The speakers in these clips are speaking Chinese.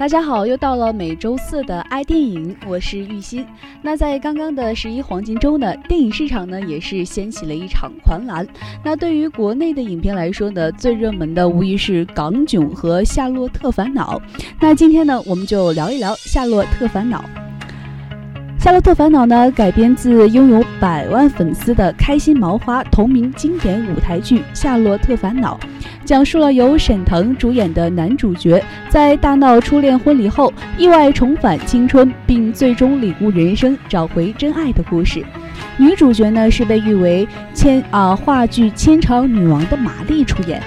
大家好，又到了每周四的爱电影，我是玉鑫。那在刚刚的十一黄金周呢，电影市场呢也是掀起了一场狂澜。那对于国内的影片来说呢，最热门的无疑是《港囧》和《夏洛特烦恼》。那今天呢，我们就聊一聊《夏洛特烦恼》。《夏洛特烦恼》呢，改编自拥有百万粉丝的开心毛花同名经典舞台剧《夏洛特烦恼》。讲述了由沈腾主演的男主角在大闹初恋婚礼后，意外重返青春，并最终领悟人生，找回真爱的故事。女主角呢是被誉为千啊话剧千场女王的马丽出演。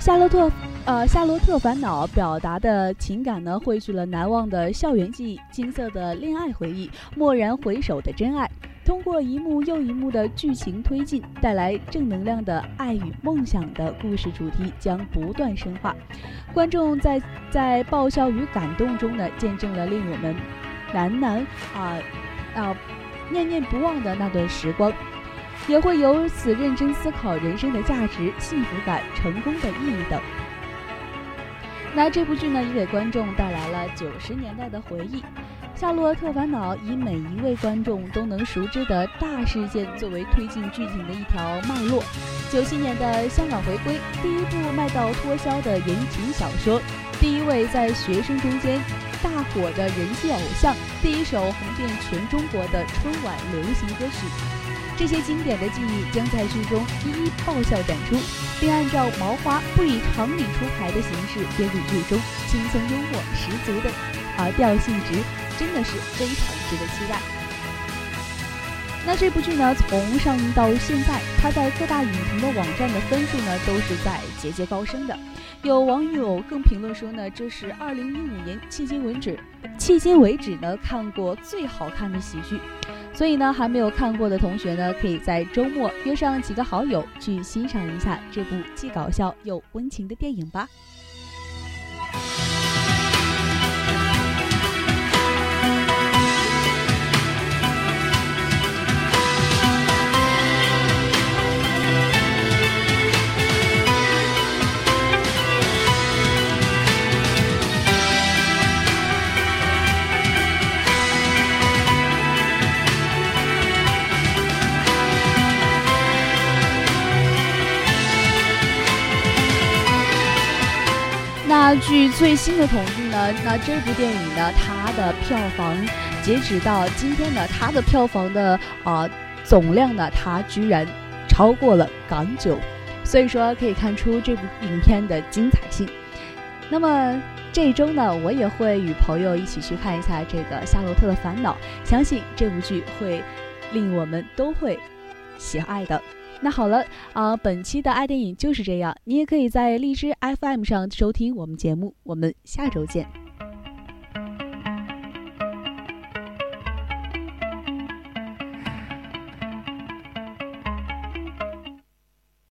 夏洛特。呃，《夏洛特烦恼》表达的情感呢，汇聚了难忘的校园记忆、金色的恋爱回忆、蓦然回首的真爱。通过一幕又一幕的剧情推进，带来正能量的爱与梦想的故事主题将不断深化。观众在在爆笑与感动中呢，见证了令我们喃喃啊啊念念不忘的那段时光，也会由此认真思考人生的价值、幸福感、成功的意义等。那这部剧呢，也给观众带来了九十年代的回忆，《夏洛特烦恼》以每一位观众都能熟知的大事件作为推进剧情的一条脉络。九七年的香港回归，第一部卖到脱销的言情小说，第一位在学生中间大火的人气偶像，第一首红遍全中国的春晚流行歌曲。这些经典的记忆将在剧中一一爆笑展出，并按照毛花不以常理出牌的形式编入剧中，轻松幽默十足的啊调性值，真的是非常值得期待。那这部剧呢，从上映到现在，它在各大影评的网站的分数呢，都是在节节高升的。有网友更评论说呢，这是二零一五年迄今为止，迄今为止呢看过最好看的喜剧。所以呢，还没有看过的同学呢，可以在周末约上几个好友去欣赏一下这部既搞笑又温情的电影吧。据最新的统计呢，那这部电影呢，它的票房截止到今天呢，它的票房的啊总量呢，它居然超过了《港九》，所以说可以看出这部影片的精彩性。那么这一周呢，我也会与朋友一起去看一下这个《夏洛特的烦恼》，相信这部剧会令我们都会喜爱的。那好了啊，本期的爱电影就是这样。你也可以在荔枝 FM 上收听我们节目，我们下周见。